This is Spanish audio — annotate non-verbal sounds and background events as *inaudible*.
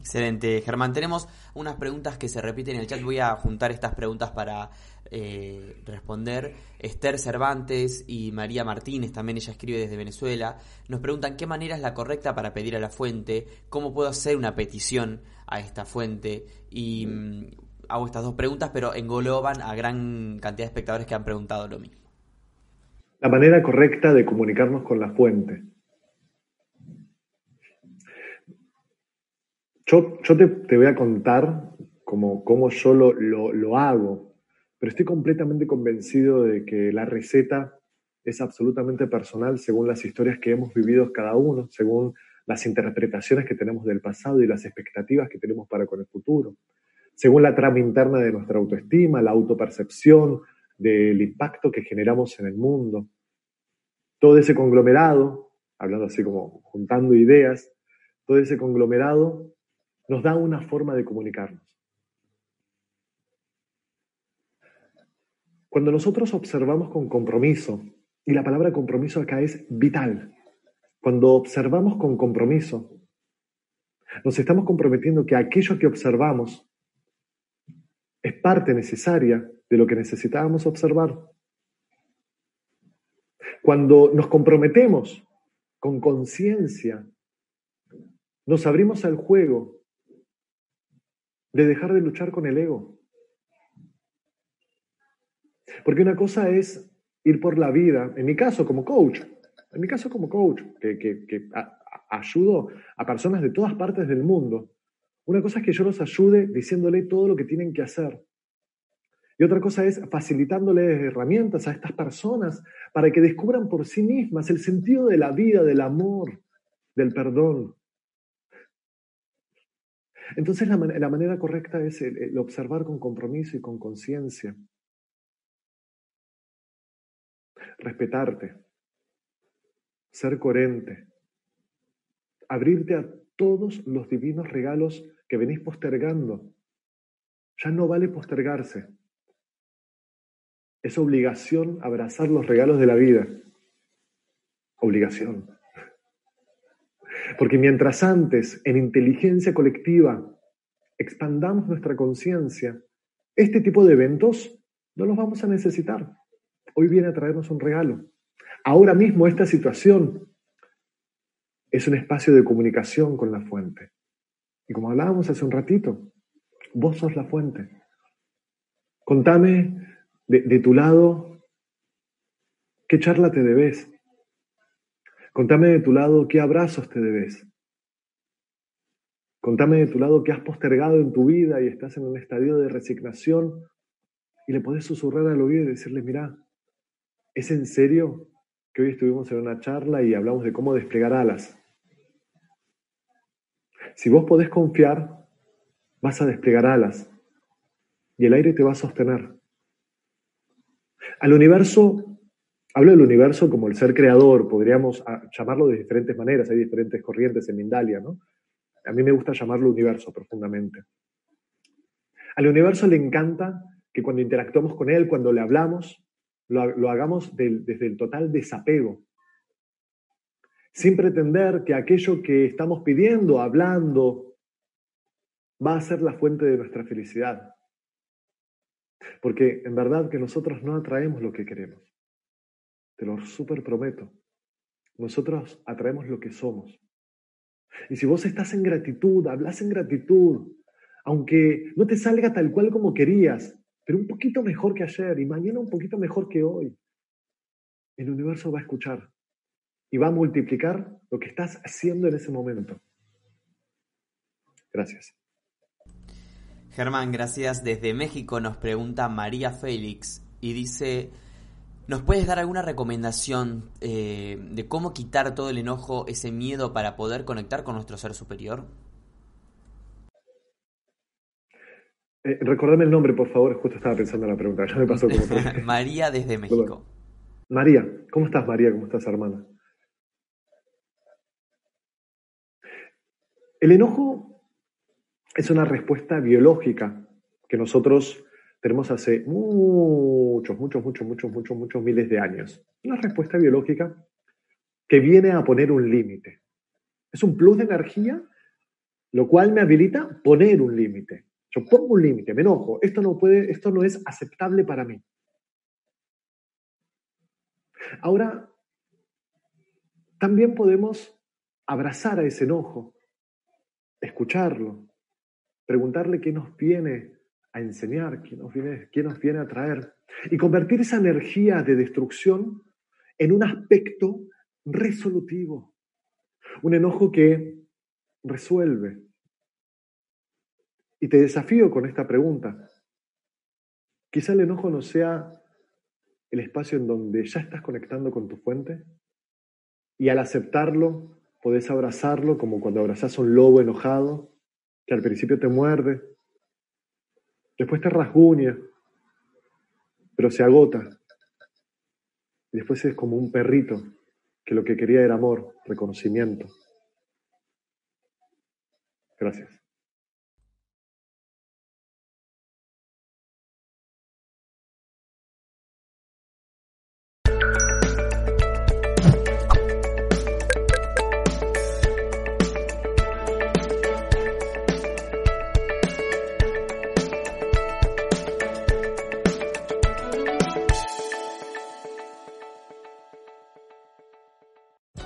Excelente, Germán. Tenemos unas preguntas que se repiten en el chat. Voy a juntar estas preguntas para eh, responder. Esther Cervantes y María Martínez, también ella escribe desde Venezuela, nos preguntan qué manera es la correcta para pedir a la fuente, cómo puedo hacer una petición a esta fuente. Y mm, hago estas dos preguntas, pero engloban a gran cantidad de espectadores que han preguntado lo mismo. La manera correcta de comunicarnos con la fuente. Yo, te, voy a contar cómo, yo lo, hago, pero estoy completamente convencido de que la receta es absolutamente personal según las historias que hemos vivido cada uno, según las interpretaciones que tenemos del pasado y las expectativas que tenemos para con el futuro, según la trama interna de nuestra autoestima, la autopercepción del impacto que generamos en el mundo. Todo ese conglomerado, hablando así como juntando ideas, todo ese conglomerado nos da una forma de comunicarnos. Cuando nosotros observamos con compromiso, y la palabra compromiso acá es vital, cuando observamos con compromiso, nos estamos comprometiendo que aquello que observamos es parte necesaria de lo que necesitábamos observar. Cuando nos comprometemos con conciencia, nos abrimos al juego de dejar de luchar con el ego. Porque una cosa es ir por la vida, en mi caso como coach, en mi caso como coach, que, ayudo a personas de todas partes del mundo. Una cosa es que yo los ayude diciéndole todo lo que tienen que hacer. Y otra cosa es facilitándoles herramientas a estas personas para que descubran por sí mismas el sentido de la vida, del amor, del perdón. Entonces la, manera correcta es el, observar con compromiso y con conciencia. Respetarte, ser coherente, abrirte a todos los divinos regalos que venís postergando. Ya no vale postergarse. Es obligación abrazar los regalos de la vida. Obligación. Porque mientras antes, en inteligencia colectiva, expandamos nuestra conciencia, este tipo de eventos no los vamos a necesitar. Hoy viene a traernos un regalo. Ahora mismo esta situación es un espacio de comunicación con la fuente. Y como hablábamos hace un ratito, vos sos la fuente. Contame de, de tu lado qué charla te debes, Contame de tu lado qué abrazos te debes. Contame de tu lado qué has postergado en tu vida y estás en un estadio de resignación y le podés susurrar al oído y decirle, mira, ¿es en serio que hoy estuvimos en una charla y hablamos de cómo desplegar alas? Si vos podés confiar, vas a desplegar alas y el aire te va a sostener. Al universo Hablo del universo como el ser creador, podríamos ah, llamarlo de diferentes maneras, hay diferentes corrientes en Mindalia, ¿no? A mí me gusta llamarlo universo profundamente. Al universo le encanta que cuando interactuamos con él, cuando le hablamos, lo, hagamos desde el total desapego, sin pretender que aquello que estamos pidiendo, hablando, va a ser la fuente de nuestra felicidad. Porque en verdad que nosotros no atraemos lo que queremos. Te lo súper prometo. Nosotros atraemos lo que somos. Y si vos estás en gratitud, hablas en gratitud, aunque no te salga tal cual como querías, pero un poquito mejor que ayer y mañana un poquito mejor que hoy, el universo va a escuchar y va a multiplicar lo que estás haciendo en ese momento. Gracias. Germán, gracias. Desde México nos pregunta María Félix y dice, ¿nos puedes dar alguna recomendación eh, de cómo quitar todo el enojo, ese miedo para poder conectar con nuestro ser superior? Eh, recordame el nombre, por favor. Justo estaba pensando en la pregunta. Ya me pasó como *laughs* María desde México. María, ¿cómo estás, María? ¿Cómo estás, hermana? El enojo es una respuesta biológica que nosotros tenemos hace muchos, muchos, muchos, muchos, muchos, muchos miles de años. Una respuesta biológica que viene a poner un límite. Es un plus de energía, lo cual me habilita poner un límite. Yo pongo un límite, me enojo, esto no puede, esto no es aceptable para mí. Ahora, también podemos abrazar a ese enojo, escucharlo, preguntarle qué nos viene a enseñar, qué nos viene, qué nos viene a traer, y convertir esa energía de destrucción en un aspecto resolutivo, un enojo que resuelve, y te desafío con esta pregunta. Quizá el enojo no sea el espacio en donde ya estás conectando con tu fuente. Y al aceptarlo podés abrazarlo como cuando abrazás a un lobo enojado que al principio te muerde, después te rasguña, pero se agota. Y después es como un perrito que lo que quería era amor, reconocimiento. Gracias.